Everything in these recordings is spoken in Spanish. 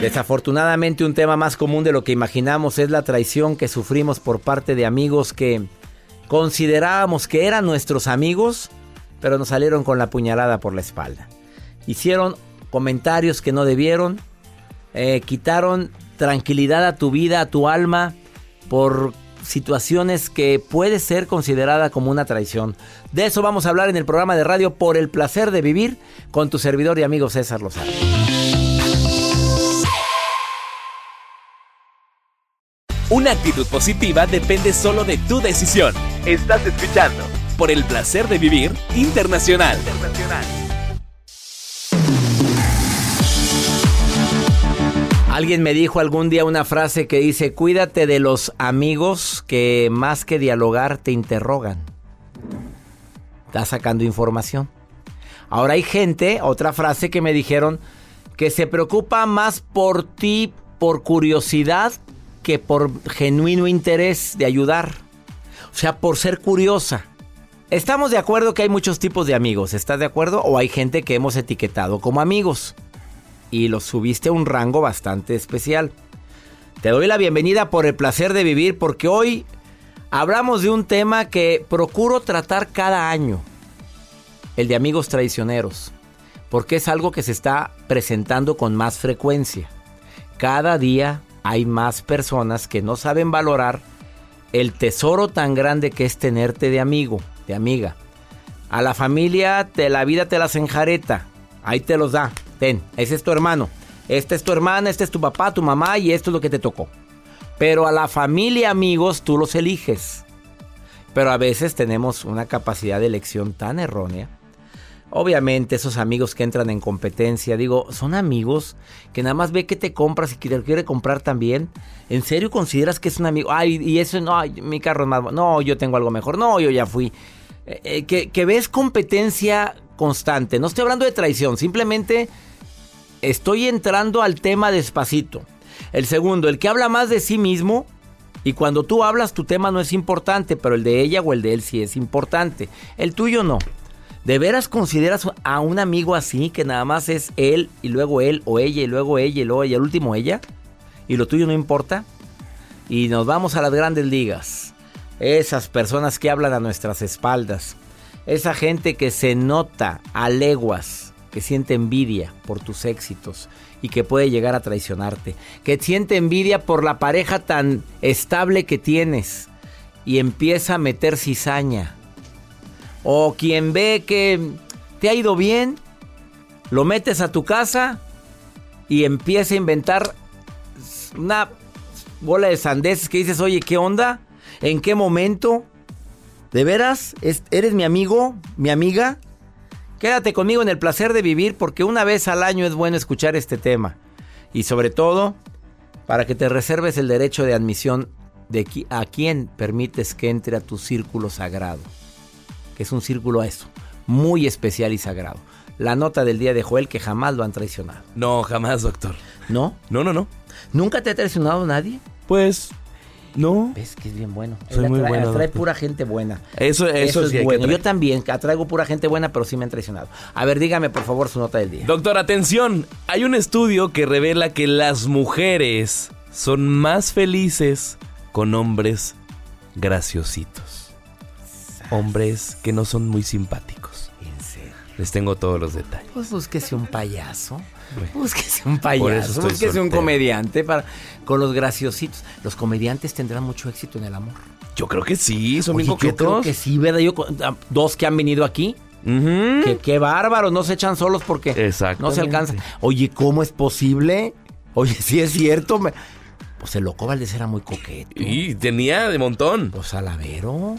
Desafortunadamente un tema más común de lo que imaginamos es la traición que sufrimos por parte de amigos que considerábamos que eran nuestros amigos, pero nos salieron con la puñalada por la espalda. Hicieron comentarios que no debieron, eh, quitaron tranquilidad a tu vida, a tu alma, por situaciones que puede ser considerada como una traición. De eso vamos a hablar en el programa de radio Por el placer de vivir con tu servidor y amigo César Lozano. Una actitud positiva depende solo de tu decisión. Estás escuchando por el placer de vivir internacional. Alguien me dijo algún día una frase que dice, cuídate de los amigos que más que dialogar te interrogan. Estás sacando información. Ahora hay gente, otra frase que me dijeron, que se preocupa más por ti por curiosidad que por genuino interés de ayudar. O sea, por ser curiosa. Estamos de acuerdo que hay muchos tipos de amigos, ¿estás de acuerdo? O hay gente que hemos etiquetado como amigos. Y los subiste a un rango bastante especial. Te doy la bienvenida por el placer de vivir porque hoy hablamos de un tema que procuro tratar cada año. El de amigos traicioneros. Porque es algo que se está presentando con más frecuencia. Cada día hay más personas que no saben valorar el tesoro tan grande que es tenerte de amigo, de amiga. A la familia te, la vida te las enjareta. Ahí te los da. Ten, ese es tu hermano. Esta es tu hermana, este es tu papá, tu mamá y esto es lo que te tocó. Pero a la familia, amigos, tú los eliges. Pero a veces tenemos una capacidad de elección tan errónea Obviamente esos amigos que entran en competencia, digo, son amigos que nada más ve que te compras y que te quiere comprar también. ¿En serio consideras que es un amigo? Ay, y eso no, mi carro es más... No, yo tengo algo mejor. No, yo ya fui. Eh, eh, que, que ves competencia constante. No estoy hablando de traición, simplemente estoy entrando al tema despacito. El segundo, el que habla más de sí mismo. Y cuando tú hablas, tu tema no es importante, pero el de ella o el de él sí es importante. El tuyo no. ¿De veras consideras a un amigo así que nada más es él y luego él o ella y luego ella y luego ella, el último ella? ¿Y lo tuyo no importa? Y nos vamos a las grandes ligas. Esas personas que hablan a nuestras espaldas. Esa gente que se nota a leguas que siente envidia por tus éxitos y que puede llegar a traicionarte, que siente envidia por la pareja tan estable que tienes y empieza a meter cizaña, o quien ve que te ha ido bien, lo metes a tu casa y empieza a inventar una bola de sandeces que dices, oye, ¿qué onda? ¿En qué momento? ¿De veras? ¿Eres mi amigo? ¿Mi amiga? Quédate conmigo en el placer de vivir porque una vez al año es bueno escuchar este tema. Y sobre todo, para que te reserves el derecho de admisión de a quién permites que entre a tu círculo sagrado. Que es un círculo eso, muy especial y sagrado. La nota del día de Joel que jamás lo han traicionado. No, jamás, doctor. ¿No? No, no, no. ¿Nunca te ha traicionado nadie? Pues no. Ves que es bien bueno. Soy muy bueno. Atrae pura gente buena. Eso, eso, es bueno. Yo también atraigo pura gente buena, pero sí me han traicionado. A ver, dígame por favor su nota del día. Doctor, atención. Hay un estudio que revela que las mujeres son más felices con hombres graciositos. Hombres que no son muy simpáticos. ¿En serio? Les tengo todos los detalles. Pues búsquese un payaso. Búsquese un payaso. Búsquese un comediante para con los graciositos. Los comediantes tendrán mucho éxito en el amor. Yo creo que sí, son Oye, bien Yo creo que sí, ¿verdad? Yo, dos que han venido aquí. que, qué bárbaros, no se echan solos porque no se alcanzan. Oye, ¿cómo es posible? Oye, sí es cierto. Me... Pues el loco Valdés era muy coqueto. Y tenía de montón. Pues Alavero.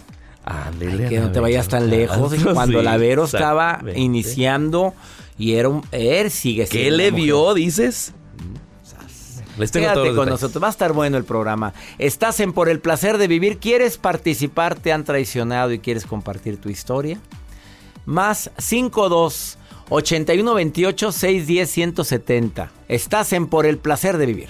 Que no te vayas tan lejos. Cuando Sí, Lavero estaba iniciando y era un. Él sigue ¿Qué le vio, dices? Les tengo todos Quédate con nosotros, va a estar bueno el programa. Estás en Por el placer de vivir, ¿quieres participar? ¿Te han traicionado y quieres compartir tu historia? Más 52 81 28 610 170. Estás en Por el placer de vivir.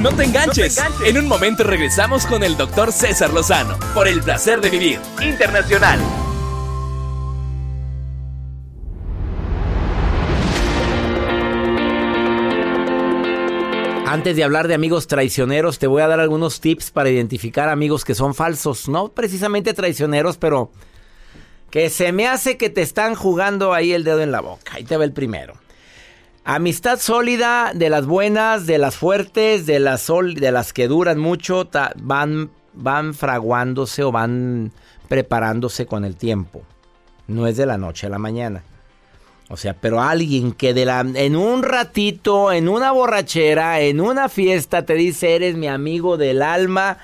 No te enganches. En un momento regresamos con el doctor César Lozano por el placer de vivir internacional. Antes de hablar de amigos traicioneros, te voy a dar algunos tips para identificar amigos que son falsos. No precisamente traicioneros, pero que se me hace que te están jugando ahí el dedo en la boca. Ahí te va el primero. Amistad sólida, de las buenas, de las fuertes, de las, de las que duran mucho, van, van fraguándose o van preparándose con el tiempo. No es de la noche a la mañana. O sea, pero alguien que de la, en un ratito, en una borrachera, en una fiesta, te dice, eres mi amigo del alma,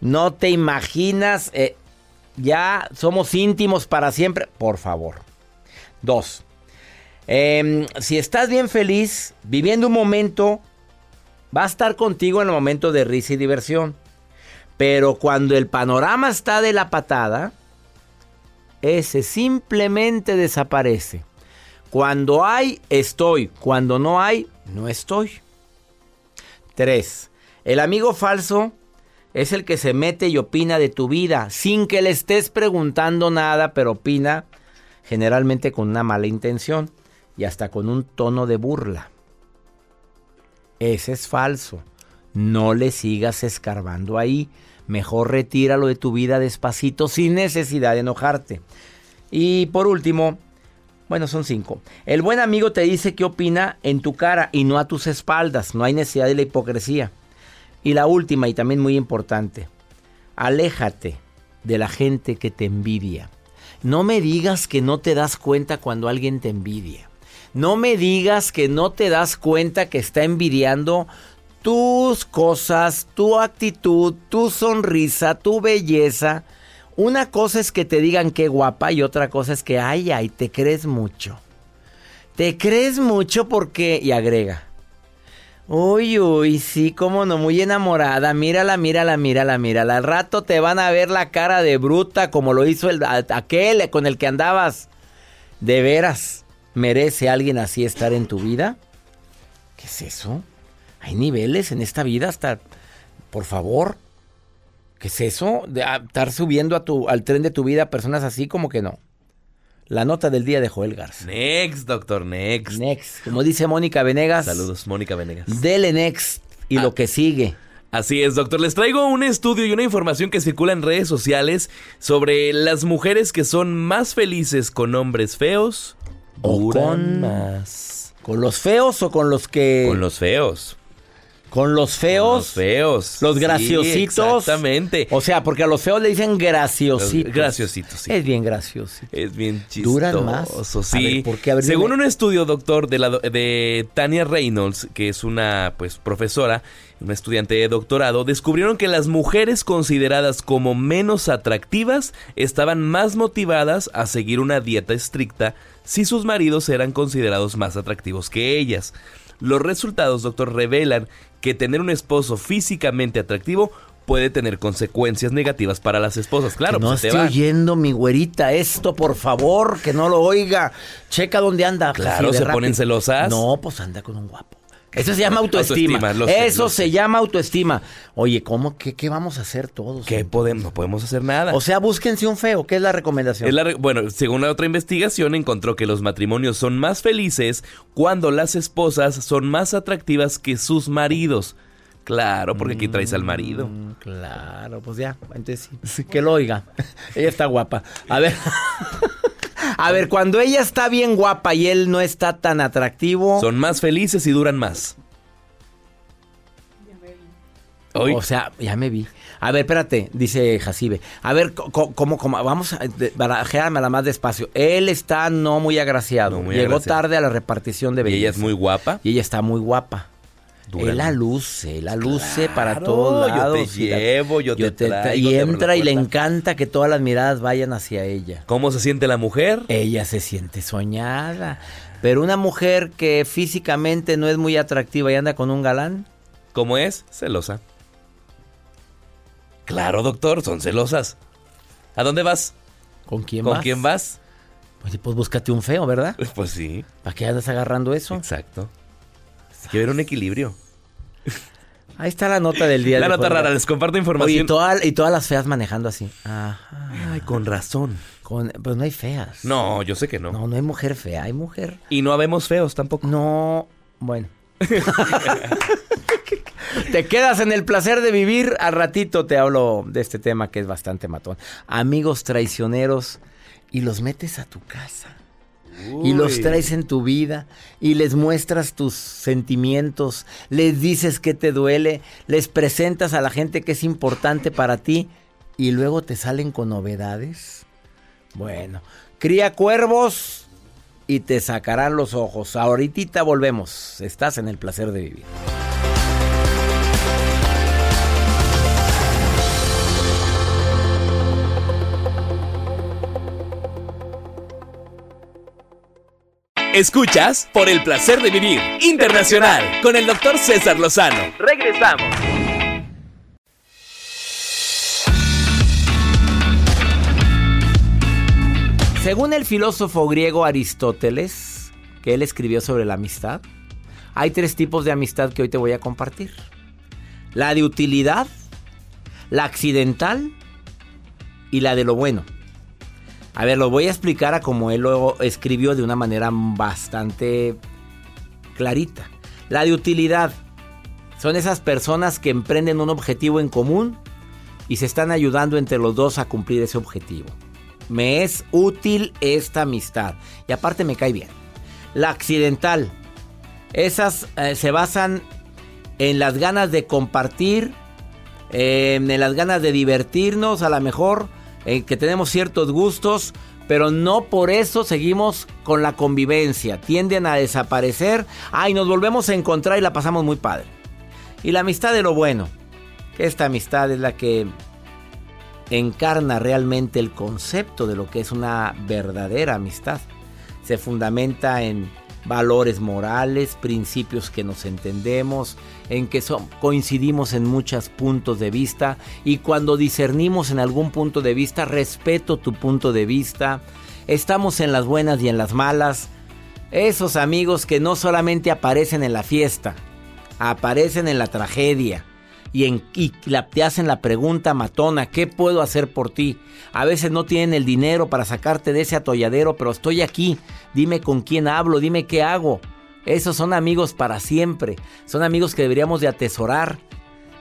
no te imaginas, eh, ya somos íntimos para siempre, por favor. Dos, em, si estás bien feliz, viviendo un momento, va a estar contigo en el momento de risa y diversión. Pero cuando el panorama está de la patada, ese simplemente desaparece. Cuando hay, estoy. Cuando no hay, no estoy. 3. El amigo falso es el que se mete y opina de tu vida sin que le estés preguntando nada, pero opina generalmente con una mala intención y hasta con un tono de burla. Ese es falso. No le sigas escarbando ahí. Mejor retíralo de tu vida despacito sin necesidad de enojarte. Y por último, bueno, son cinco. El buen amigo te dice qué opina en tu cara y no a tus espaldas. No hay necesidad de la hipocresía. Y la última y también muy importante. Aléjate de la gente que te envidia. No me digas que no te das cuenta cuando alguien te envidia. No me digas que no te das cuenta que está envidiando tus cosas, tu actitud, tu sonrisa, tu belleza. Una cosa es que te digan qué guapa y otra cosa es que, ay, ay, te crees mucho. Te crees mucho porque, y agrega, uy, uy, sí, cómo no, muy enamorada, mírala, mírala, mírala, mírala. Al rato te van a ver la cara de bruta como lo hizo el, aquel con el que andabas. ¿De veras merece alguien así estar en tu vida? ¿Qué es eso? Hay niveles en esta vida hasta, por favor, ¿qué es eso? De estar subiendo a tu, al tren de tu vida personas así como que no. La nota del día de Joel Garza. Next, doctor, next. Next. Como dice Mónica Venegas. Saludos, Mónica Venegas. Dele next y lo ah. que sigue. Así es, doctor. Les traigo un estudio y una información que circula en redes sociales sobre las mujeres que son más felices con hombres feos o con más. ¿Con los feos o con los que...? Con los feos. Con los feos. los feos. Los graciositos. exactamente. O sea, porque a los feos le dicen graciositos. graciositos, sí. Es bien gracioso. Es bien chistoso. Duran más. Sí. Según un estudio, doctor, de, la, de Tania Reynolds, que es una pues profesora, una estudiante de doctorado, descubrieron que las mujeres consideradas como menos atractivas estaban más motivadas a seguir una dieta estricta si sus maridos eran considerados más atractivos que ellas. Los resultados, doctor, revelan que tener un esposo físicamente atractivo puede tener consecuencias negativas para las esposas. Claro, no pues, estoy oyendo mi güerita esto, por favor, que no lo oiga. Checa dónde anda. Claro, se ponen celosas. No, pues anda con un guapo. Eso se llama autoestima. Eso se llama autoestima. Oye, ¿cómo? ¿Qué, qué vamos a hacer todos? ¿Qué podemos? No podemos hacer nada. O sea, búsquense un feo. ¿Qué es la recomendación? bueno, según la otra investigación, encontró que los matrimonios son más felices cuando las esposas son más atractivas que sus maridos. Claro, porque aquí traes al marido. Mm, claro, pues ya, entonces sí. Que lo oiga. Ella está guapa. A ver. A ver, cuando ella está bien guapa y él no está tan atractivo. Son más felices y duran más. O sea, ya me vi. A ver, espérate, dice Jacibe. A ver, ¿cómo, cómo? Vamos a la más despacio. Él está no muy agraciado. Llegó tarde a la repartición de belleza. Y ella es muy guapa. Y ella está muy guapa. Él la luce, la luce para todos lados. Yo te llevo, yo, te, Y entra y le encanta que todas las miradas vayan hacia ella. ¿Cómo se siente la mujer? Ella se siente soñada. Pero una mujer que físicamente no es muy atractiva y anda con un galán. ¿Cómo es? Celosa. Claro, doctor, son celosas. ¿A dónde vas? ¿Con quién vas? ¿Con quién vas? Pues, pues búscate un feo, ¿verdad? Pues sí. ¿Para qué andas agarrando eso? Exacto. Que ver un equilibrio. Ahí está la nota del día. La nota rara, les comparto información. y, todas las feas manejando así. Ajá. Ay, con razón. Con, pues no hay feas. No, yo sé que no. No, no hay mujer fea, hay mujer. Y no habemos feos tampoco. No, bueno. te quedas en el placer de vivir. Al ratito te hablo de este tema que es bastante matón. Amigos traicioneros y los metes a tu casa y los traes en tu vida y les muestras tus sentimientos, les dices que te duele, les presentas a la gente que es importante para ti y luego te salen con novedades. Bueno, cría cuervos y te sacarán los ojos. Ahorita volvemos. Estás en el placer de vivir. Escuchas por el placer de vivir internacional con el doctor César Lozano. Regresamos. Según el filósofo griego Aristóteles, que él escribió sobre la amistad, hay tres tipos de amistad que hoy te voy a compartir. La de utilidad, La accidental y la de lo bueno. A ver, lo voy a explicar a como él lo escribió de una manera bastante clarita. La de utilidad. Son esas personas que emprenden un objetivo en común y se están ayudando entre los dos a cumplir ese objetivo. Me es útil esta amistad y aparte me cae bien. La accidental. Esas eh, se basan en las ganas de compartir, en las ganas de divertirnos, a lo mejor que tenemos ciertos gustos, pero no por eso seguimos con la convivencia. Tienden a desaparecer. Ay, nos volvemos a encontrar y la pasamos muy padre. Y la amistad de lo bueno. Esta amistad es la que encarna realmente el concepto de lo que es una verdadera amistad. Se fundamenta en valores morales, principios que nos entendemos, en que coincidimos en muchos puntos de vista y cuando discernimos en algún punto de vista, respeto tu punto de vista, estamos en las buenas y en las malas, esos amigos que no solamente aparecen en la fiesta, aparecen en la tragedia, y, en, y te hacen la pregunta matona, ¿qué puedo hacer por ti? A veces no tienen el dinero para sacarte de ese atolladero, pero estoy aquí, dime con quién hablo, dime qué hago. Esos son amigos para siempre, son amigos que deberíamos de atesorar,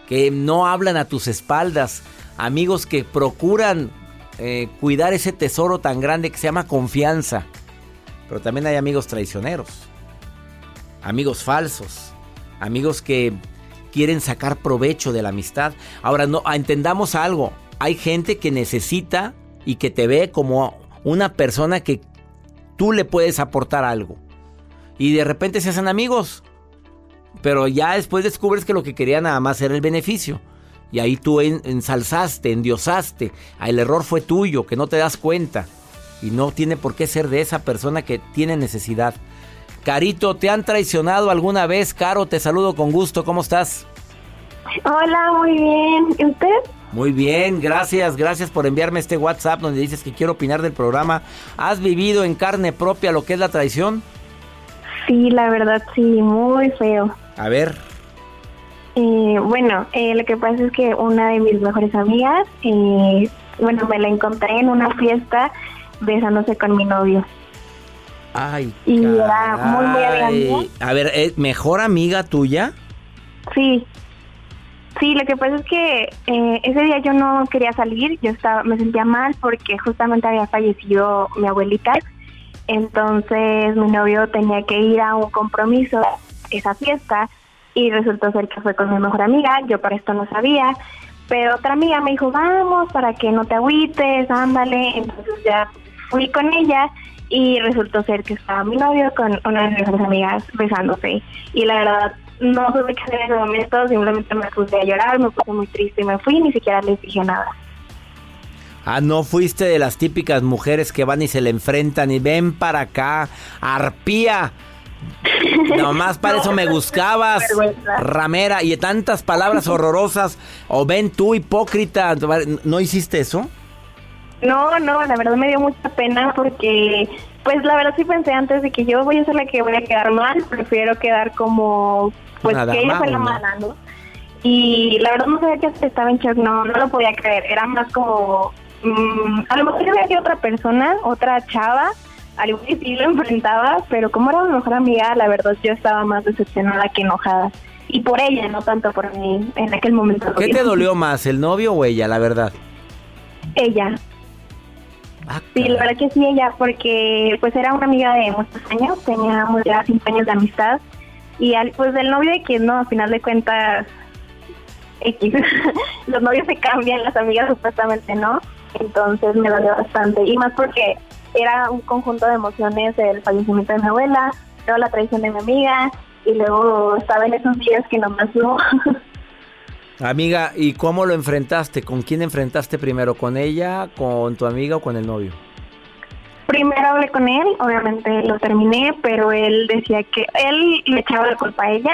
que no hablan a tus espaldas, amigos que procuran eh, cuidar ese tesoro tan grande que se llama confianza. Pero también hay amigos traicioneros, amigos falsos, amigos que quieren sacar provecho de la amistad. Ahora, no, entendamos algo. Hay gente que necesita y que te ve como una persona que tú le puedes aportar algo. Y de repente se hacen amigos. Pero ya después descubres que lo que quería nada más era el beneficio. Y ahí tú ensalzaste, endiosaste. El error fue tuyo, que no te das cuenta. Y no tiene por qué ser de esa persona que tiene necesidad. Carito, ¿te han traicionado alguna vez? Caro, te saludo con gusto. ¿Cómo estás? Hola, muy bien. ¿Y usted? Muy bien, gracias, gracias por enviarme este WhatsApp donde dices que quiero opinar del programa. ¿Has vivido en carne propia lo que es la traición? Sí, la verdad, sí, muy feo. A ver. Eh, bueno, eh, lo que pasa es que una de mis mejores amigas, eh, bueno, me la encontré en una fiesta besándose con mi novio. Ay, y era muy, muy amiga A ver, ¿es ¿mejor amiga tuya? Sí. Sí, lo que pasa es que eh, ese día yo no quería salir, yo estaba, me sentía mal porque justamente había fallecido mi abuelita, entonces mi novio tenía que ir a un compromiso, esa fiesta, y resultó ser que fue con mi mejor amiga, yo para esto no sabía, pero otra amiga me dijo, vamos, para que no te agüites, ándale, entonces ya fui con ella y resultó ser que estaba mi novio con una de mis amigas besándose. Y la verdad, no supe qué hacer en ese momento, simplemente me puse a llorar, me puse muy triste y me fui ni siquiera les dije nada. Ah, no fuiste de las típicas mujeres que van y se le enfrentan y ven para acá, arpía. Nomás para eso me buscabas, ramera, y tantas palabras horrorosas. O ven tú, hipócrita. ¿No hiciste eso? No, no, la verdad me dio mucha pena porque, pues la verdad sí pensé antes de que yo voy a ser la que voy a quedar mal, prefiero quedar como, pues que ella fue la mala, ¿no? Y la verdad no sabía que estaba en shock, no, no lo podía creer, era más como, mm, a lo mejor yo veía que otra persona, otra chava, al igual que sí lo enfrentaba, pero como era mi mejor amiga, la verdad yo estaba más decepcionada que enojada. Y por ella, no tanto por mí en aquel momento. ¿Qué te dolió más, el novio o ella, la verdad? Ella. Ah, sí, la verdad que sí, ella, porque pues era una amiga de muchos años, teníamos ya cinco años de amistad, y al, pues del novio de quien no, a final de cuentas, X, los novios se cambian, las amigas supuestamente no, entonces me dolió bastante, y más porque era un conjunto de emociones el fallecimiento de mi abuela, luego la traición de mi amiga, y luego estaba en esos días que nomás no. Amiga, ¿y cómo lo enfrentaste? ¿Con quién enfrentaste primero? ¿Con ella, con tu amiga o con el novio? Primero hablé con él, obviamente lo terminé, pero él decía que él le echaba la culpa a ella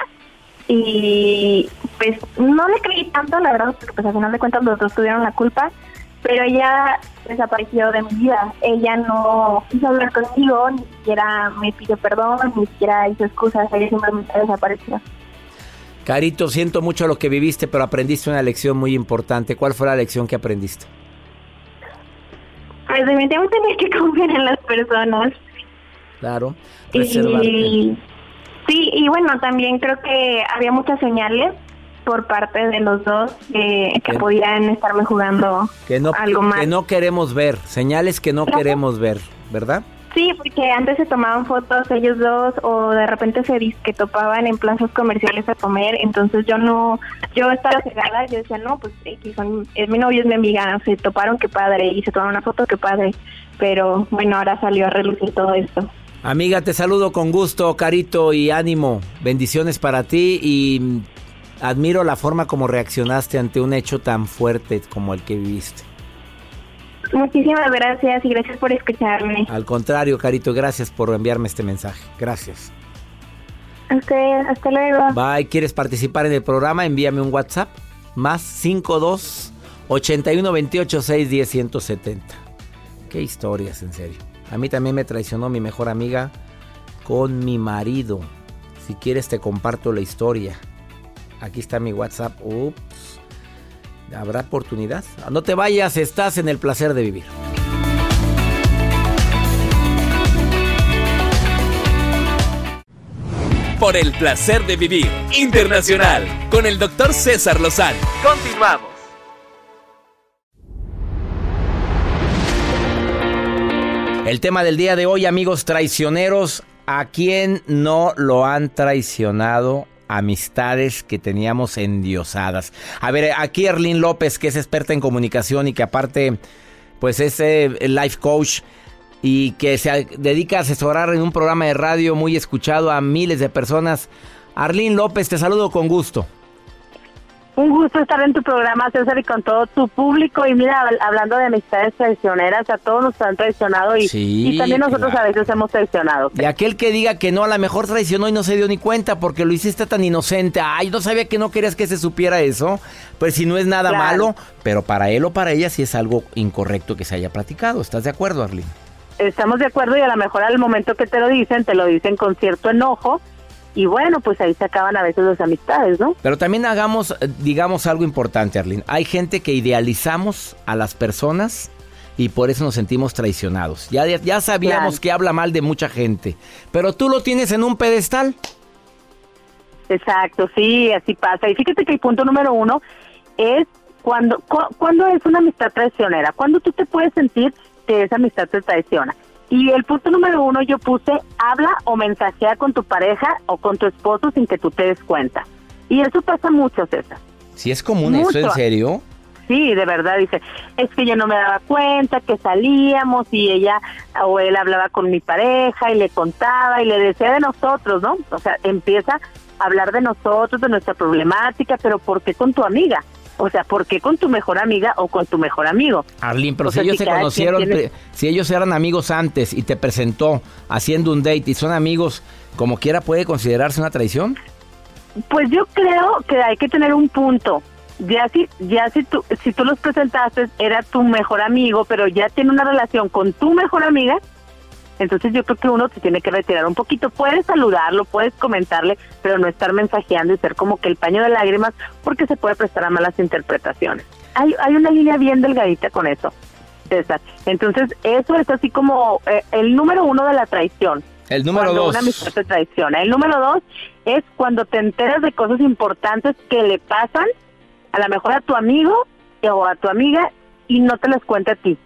y pues no le creí tanto, la verdad, porque pues al final de cuentas los dos tuvieron la culpa, pero ella desapareció de mi vida. Ella no quiso hablar conmigo, ni siquiera me pidió perdón, ni siquiera hizo excusas, ella simplemente desapareció. Carito, siento mucho lo que viviste, pero aprendiste una lección muy importante. ¿Cuál fue la lección que aprendiste? Pues definitivamente hay que confiar en las personas. Claro, reservarte. Y, sí, y bueno, también creo que había muchas señales por parte de los dos que, podían estarme jugando que no, algo más. Que no queremos ver, señales que no queremos ver, ¿verdad? Sí, porque antes se tomaban fotos ellos dos o de repente se que topaban en plazas comerciales a comer, entonces yo no, yo estaba cegada, yo decía, no, pues son, es mi novio, es mi amiga, se toparon, qué padre, y se tomaron una foto, qué padre, pero bueno, ahora salió a relucir todo esto. Amiga, te saludo con gusto, carito y ánimo, bendiciones para ti y admiro la forma como reaccionaste ante un hecho tan fuerte como el que viviste. Muchísimas gracias y gracias por escucharme. Al contrario, Carito, gracias por enviarme este mensaje. Gracias. hasta luego. Bye. ¿Quieres participar en el programa? Envíame un WhatsApp. Más 52 81 28 6 10 170. Qué historias, en serio. A mí también me traicionó mi mejor amiga con mi marido. Si quieres te comparto la historia. Aquí está mi WhatsApp. Ups. ¿Habrá oportunidad? No te vayas, estás en el placer de vivir. Por el placer de vivir internacional con el doctor César Lozano. Continuamos. El tema del día de hoy, amigos traicioneros, ¿a quién no lo han traicionado amistades que teníamos endiosadas. A ver, aquí Erlín López, que es experta en comunicación y que aparte, pues es eh, life coach y que se dedica a asesorar en un programa de radio muy escuchado a miles de personas. Arlín López, te saludo con gusto. Un gusto estar en tu programa, César, y con todo tu público. Y mira, hablando de amistades traicioneras, a todos nos han traicionado y, también nosotros a veces hemos traicionado. Y aquel que diga que no, a lo mejor traicionó y no se dio ni cuenta porque lo hiciste tan inocente. Ay, no sabía que no querías que se supiera eso. Pues si no es nada malo, pero para él o para ella sí es algo incorrecto que se haya platicado. ¿Estás de acuerdo, Arlene? Estamos de acuerdo y a lo mejor al momento que te lo dicen, te lo dicen con cierto enojo y bueno, pues ahí se acaban a veces las amistades, ¿no? Pero también hagamos, eh, digamos, algo importante, Arlene. Hay gente que idealizamos a las personas y por eso nos sentimos traicionados. Ya, ya sabíamos que habla mal de mucha gente, pero tú lo tienes en un pedestal. Exacto, sí, así pasa. Y fíjate que el punto número uno es cuando, cuando es una amistad traicionera, cuando tú te puedes sentir que esa amistad te traiciona. Y el punto número uno yo puse, habla o mensajea con tu pareja o con tu esposo sin que tú te des cuenta. Y eso pasa mucho, César. ¿Sí es común eso, en serio? Sí, de verdad, dice, es que yo no me daba cuenta que salíamos y ella o él hablaba con mi pareja y le contaba y le decía de nosotros, ¿no? O sea, empieza a hablar de nosotros, de nuestra problemática, pero ¿por qué con tu amiga? O sea, ¿por qué con tu mejor amiga o con tu mejor amigo? Arlene, pero si ellos se conocieron, si ellos eran amigos antes y te presentó haciendo un date y son amigos, como quiera puede considerarse una traición? Pues yo creo que hay que tener un punto. Ya si, ya si tú, si tú los presentaste, era tu mejor amigo, pero ya tiene una relación con tu mejor amiga, entonces yo creo que uno se tiene que retirar un poquito. Puedes saludarlo, puedes comentarle, pero no estar mensajeando y ser como que el paño de lágrimas porque se puede prestar a malas interpretaciones. Hay, hay una línea bien delgadita con eso, César. Entonces eso es así como eh, el número uno de la traición. El número cuando dos. Una amistad te traiciona. El número dos es cuando te enteras de cosas importantes que le pasan a lo mejor a tu amigo o a tu amiga y no te las cuenta a ti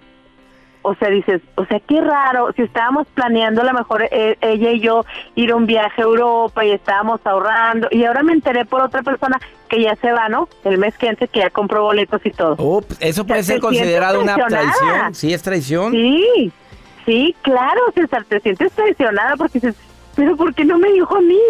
o sea, dices, o sea, qué raro, si estábamos planeando a lo mejor eh, ella y yo ir a un viaje a Europa y estábamos ahorrando y ahora me enteré por otra persona que ya se va, ¿no? El mes que antes que ya compró boletos y todo. eso puede ser considerado una traición, sí es traición. Sí, sí, claro, César, te sientes traicionada porque dices, pero ¿por qué no me dijo a mí?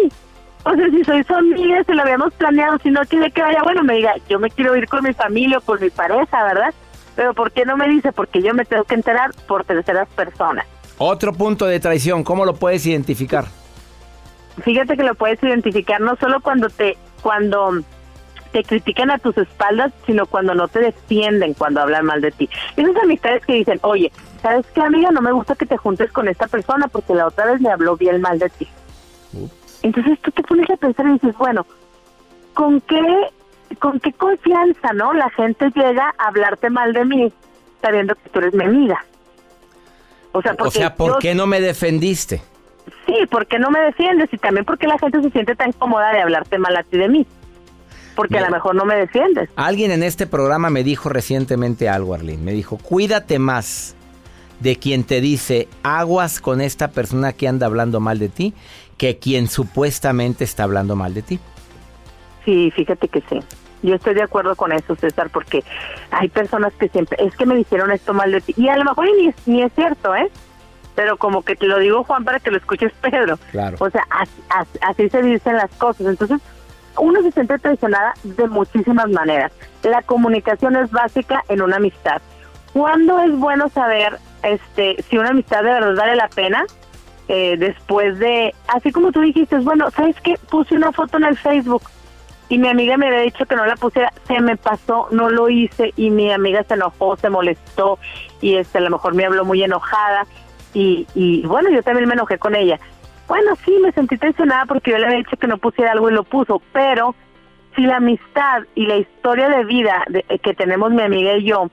O sea, si soy su amiga, se lo habíamos planeado, si no quiere que vaya, bueno, me diga, yo me quiero ir con mi familia o con mi pareja, ¿verdad? Pero ¿por qué no me dice? Porque yo me tengo que enterar por terceras personas. Otro punto de traición, ¿cómo lo puedes identificar? Fíjate que lo puedes identificar no solo cuando te cuando te critican a tus espaldas, sino cuando no te defienden cuando hablan mal de ti. Esas amistades que dicen, oye, ¿sabes qué, amiga? No me gusta que te juntes con esta persona porque la otra vez me habló bien mal de ti. Entonces tú te pones a pensar y dices, bueno, con qué, con qué confianza, ¿no? La gente llega a hablarte mal de mí sabiendo que tú eres mi amiga. O sea, o sea ¿por qué no me defendiste? Sí, porque no me defiendes y también porque la gente se siente tan cómoda de hablarte mal a ti de mí. Porque a lo mejor no me defiendes. Alguien en este programa me dijo recientemente algo, Arlene. Me dijo, cuídate más de quien te dice aguas con esta persona que anda hablando mal de ti que quien supuestamente está hablando mal de ti. Sí, fíjate que sí. Yo estoy de acuerdo con eso, César, porque hay personas que siempre, es que me dijeron esto mal de ti. Y a lo mejor ni, ni es cierto, ¿eh? pero como que te lo digo Juan para que lo escuches Pedro. Claro. O sea, así, se dicen las cosas. Entonces, uno se siente traicionada de muchísimas maneras. La comunicación es básica en una amistad. ¿Cuándo es bueno saber este si una amistad de verdad vale la pena? Eh, después de, así como tú dijiste, bueno, ¿sabes qué? Puse una foto en el Facebook y mi amiga me había dicho que no la pusiera, se me pasó, no lo hice y mi amiga se enojó, se molestó y este a lo mejor me habló muy enojada y, y bueno, yo también me enojé con ella. Bueno, sí, me sentí tensionada porque yo le había dicho que no pusiera algo y lo puso, pero si la amistad y la historia de vida de, eh, que tenemos mi amiga y yo,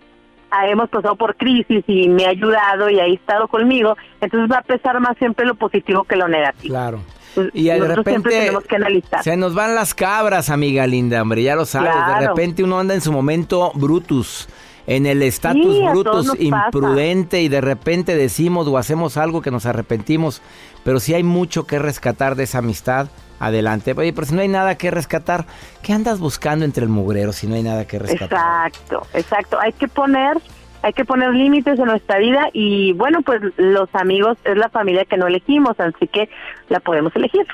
ah, hemos pasado por crisis y me ha ayudado y ha estado conmigo, entonces va a pesar más siempre lo positivo que lo negativo. Claro. Pues, y de repente tenemos que analizar. se nos van las cabras, amiga linda, hombre, ya lo sabes. De repente uno anda en su momento Brutus en el estatus brutus imprudente y de repente decimos o hacemos algo que nos arrepentimos, pero si hay mucho que rescatar de esa amistad, adelante. Oye, pero si no hay nada que rescatar, ¿qué andas buscando entre el mugrero si no hay nada que rescatar? Exacto, exacto. Hay que poner hay que poner límites en nuestra vida y bueno, pues los amigos es la familia que no elegimos, así que la podemos elegir.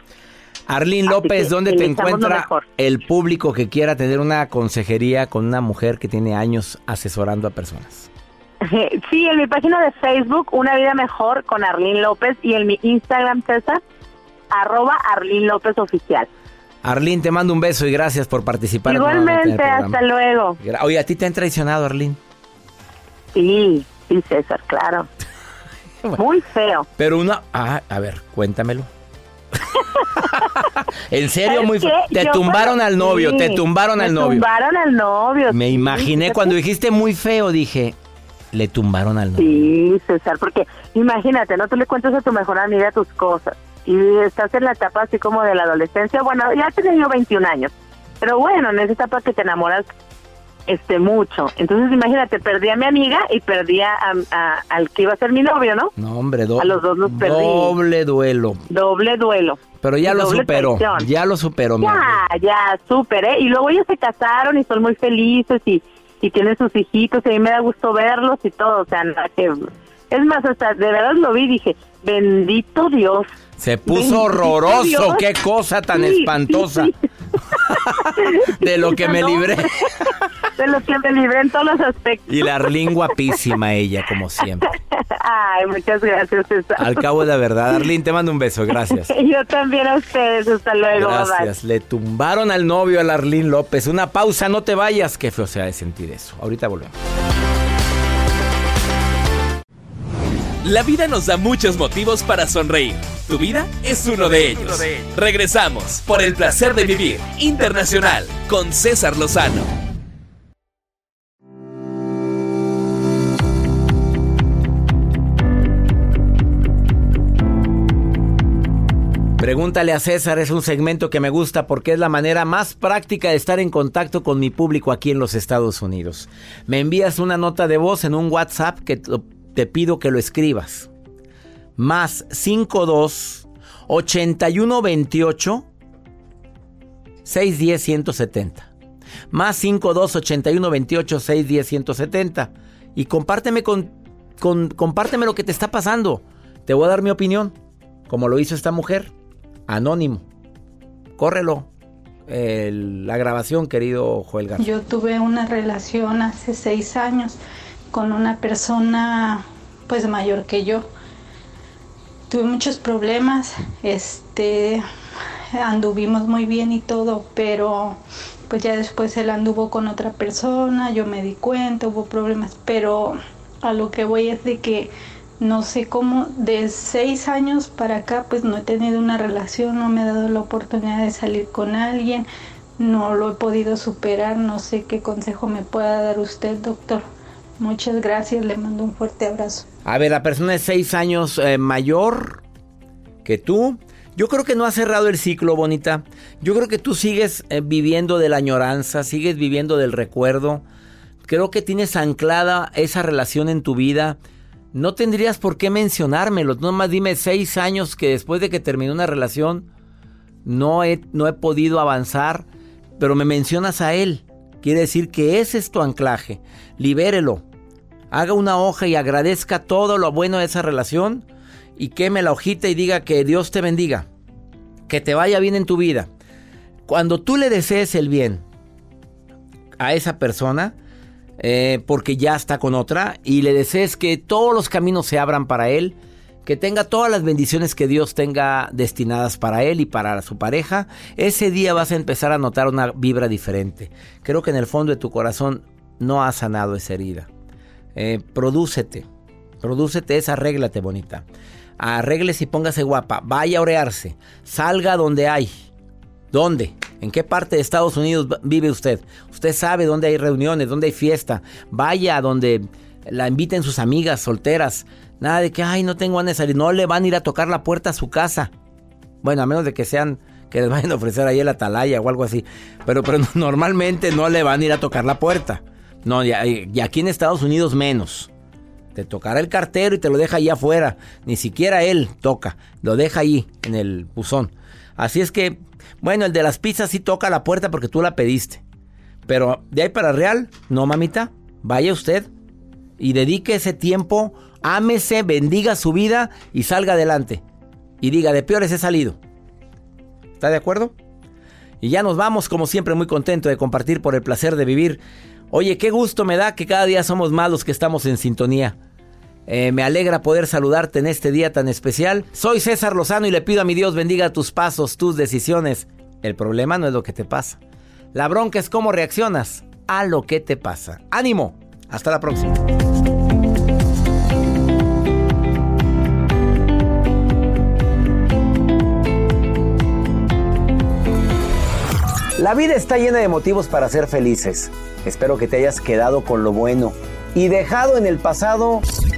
Arlene López, ¿dónde te encuentra el público que quiera tener una consejería con una mujer que tiene años asesorando a personas? Sí, en mi página de Facebook, Una Vida Mejor con Arlene López y en mi Instagram, César, arroba Arlene López Oficial. Arlene, te mando un beso y gracias por participar. Igualmente, hasta luego. Oye, ¿a ti te han traicionado, Arlene? Sí, sí, César, claro. Muy feo. Pero una... Ah, a ver, cuéntamelo. en serio, muy Te tumbaron al novio, te tumbaron al novio. tumbaron al novio. Me imaginé cuando dijiste muy feo, dije, le tumbaron al novio. Sí, César, porque imagínate, ¿no? Tú le cuentas a tu mejor amiga tus cosas y estás en la etapa así como de la adolescencia. Bueno, ya he tenido 21 años, pero bueno, en esa etapa que te enamoras este mucho. Entonces, imagínate, perdí a mi amiga y perdí a, al que iba a ser mi novio, ¿no? No, hombre, a los dos los perdí. Doble duelo. Doble duelo. Pero ya lo superó, ya lo superó. Ya, ya, superé. Y luego ellos se casaron y son muy felices y, y tienen sus hijitos y a mí me da gusto verlos y todo. O sea, que... Es más, hasta de verdad lo vi y dije, bendito Dios. Se puso horroroso, qué cosa tan espantosa. de lo que me libré. de lo que me libré en todos los aspectos. Y la Arlín guapísima ella, como siempre. Ay, muchas gracias, Al cabo de la verdad, Arlín, te mando un beso, gracias. Yo también a ustedes, hasta luego. Gracias. Le tumbaron al novio a la Arlín López. Una pausa, no te vayas. Qué feo sea de sentir eso. Ahorita volvemos. La vida nos da muchos motivos para sonreír. Tu vida es uno de ellos. Regresamos por el placer de vivir internacional con César Lozano. Pregúntale a César es un segmento que me gusta porque es la manera más práctica de estar en contacto con mi público aquí en los Estados Unidos. Me envías una nota de voz en un WhatsApp que te pido que lo escribas. Más 52 81 28 610 170. Más 52 81 28 610 170. Y compárteme con, con, compárteme lo que te está pasando. Te voy a dar mi opinión, como lo hizo esta mujer, anónimo. Córrelo. la grabación, querido Joel. Yo tuve una relación hace seis años con una persona pues mayor que yo. Tuve muchos problemas, este anduvimos muy bien y todo, pero pues ya después él anduvo con otra persona, yo me di cuenta, hubo problemas, pero a lo que voy es de que no sé cómo, de seis años para acá pues no he tenido una relación, no me he dado la oportunidad de salir con alguien, no lo he podido superar. No sé qué consejo me pueda dar usted, doctor. Muchas gracias, le mando un fuerte abrazo. A ver, la persona es seis años eh, mayor que tú. Yo creo que no ha cerrado el ciclo, bonita. Yo creo que tú sigues eh, viviendo de la añoranza, sigues viviendo del recuerdo. Creo que tienes anclada esa relación en tu vida. No tendrías por qué mencionármelo. Nomás dime seis años que después de que terminó una relación no he, no he podido avanzar, pero me mencionas a él. Quiere decir que ese es tu anclaje. Libérelo haga una hoja y agradezca todo lo bueno de esa relación y queme la hojita y diga que Dios te bendiga, que te vaya bien en tu vida. Cuando tú le desees el bien a esa persona, eh, porque ya está con otra, y le desees que todos los caminos se abran para él, que tenga todas las bendiciones que Dios tenga destinadas para él y para su pareja, ese día vas a empezar a notar una vibra diferente. Creo que en el fondo de tu corazón no ha sanado esa herida. Eh, prodúcete. Prodúcete esa, arréglate bonita. Arréglese y póngase guapa. Vaya a orearse. Salga donde hay. ¿Dónde? ¿En qué parte de Estados Unidos vive usted? Usted sabe dónde hay reuniones, dónde hay fiesta. Vaya a donde la inviten sus amigas solteras. Nada de que, ay, no tengo ganas de salir. No le van a ir a tocar la puerta a su casa. Bueno, a menos de que sean, que les vayan a ofrecer ahí el atalaya o algo así. Pero, pero normalmente no le van a ir a tocar la puerta. No, y aquí en Estados Unidos menos. Te tocará el cartero y te lo deja ahí afuera. Ni siquiera él toca. Lo deja ahí en el buzón. Así es que, bueno, el de las pizzas sí toca la puerta porque tú la pediste. Pero de ahí para real, no mamita. Vaya usted y dedique ese tiempo, ámese, bendiga su vida y salga adelante. Y diga, de peores he salido. ¿Está de acuerdo? Y ya nos vamos, como siempre, muy contento de compartir por el placer de vivir Oye, qué gusto me da que cada día somos más los que estamos en sintonía. Eh, me alegra poder saludarte en este día tan especial. Soy César Lozano y le pido a mi Dios bendiga tus pasos, tus decisiones. El problema no es lo que te pasa. La bronca es cómo reaccionas a lo que te pasa. Ánimo. Hasta la próxima. La vida está llena de motivos para ser felices. Espero que te hayas quedado con lo bueno y dejado en el pasado